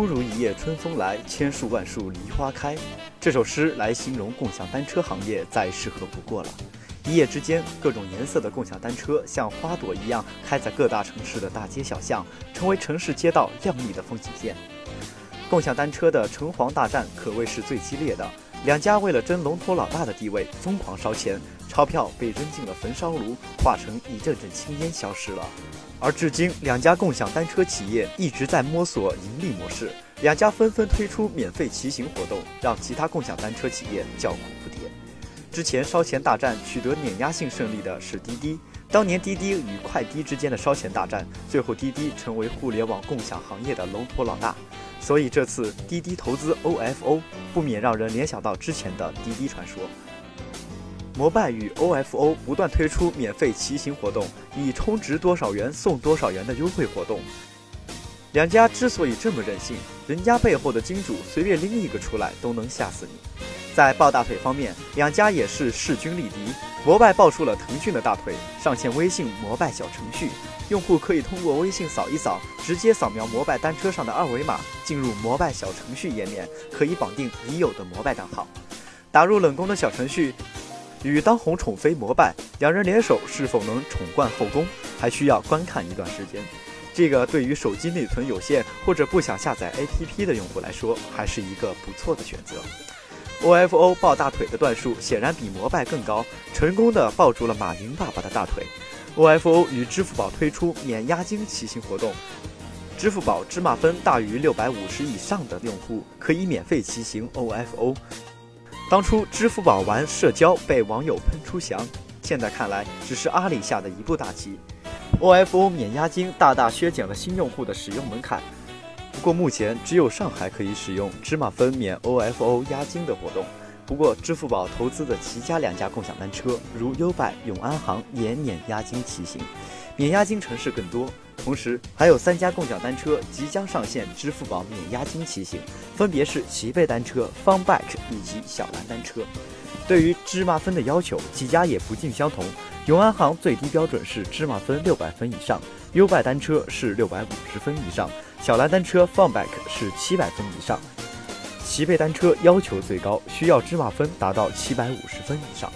忽如一夜春风来，千树万树梨花开。这首诗来形容共享单车行业再适合不过了。一夜之间，各种颜色的共享单车像花朵一样开在各大城市的大街小巷，成为城市街道亮丽的风景线。共享单车的城隍大战可谓是最激烈的，两家为了争龙头老大的地位，疯狂烧钱，钞票被扔进了焚烧炉，化成一阵阵青烟消失了。而至今，两家共享单车企业一直在摸索盈利模式，两家纷纷推出免费骑行活动，让其他共享单车企业叫苦不迭。之前烧钱大战取得碾压性胜利的是滴滴，当年滴滴与快滴之间的烧钱大战，最后滴滴成为互联网共享行业的龙头老大。所以这次滴滴投资 OFO，不免让人联想到之前的滴滴传说。摩拜与 OFO 不断推出免费骑行活动，以充值多少元送多少元的优惠活动。两家之所以这么任性，人家背后的金主随便拎一个出来都能吓死你。在抱大腿方面，两家也是势均力敌。摩拜抱出了腾讯的大腿，上线微信摩拜小程序，用户可以通过微信扫一扫，直接扫描摩拜单车上的二维码，进入摩拜小程序页面，可以绑定已有的摩拜账号，打入冷宫的小程序。与当红宠妃摩拜两人联手，是否能宠冠后宫，还需要观看一段时间。这个对于手机内存有限或者不想下载 APP 的用户来说，还是一个不错的选择。OFO 抱大腿的段数显然比摩拜更高，成功的抱住了马云爸爸的大腿。OFO 与支付宝推出免押金骑行活动，支付宝芝麻分大于六百五十以上的用户可以免费骑行 OFO。当初支付宝玩社交被网友喷出翔，现在看来只是阿里下的一步大棋。OFO 免押金大大削减了新用户的使用门槛。不过目前只有上海可以使用芝麻分免 OFO 押金的活动。不过支付宝投资的其他两家共享单车，如优拜、永安行也免押金骑行，免押金城市更多。同时，还有三家共享单车即将上线支付宝免押金骑行，分别是齐贝单车、Fun Bike 以及小蓝单车。对于芝麻分的要求，几家也不尽相同。永安行最低标准是芝麻分六百分以上，优拜单车是六百五十分以上，小蓝单车 Fun Bike 是七百分以上。齐贝单车要求最高，需要芝麻分达到七百五十分以上。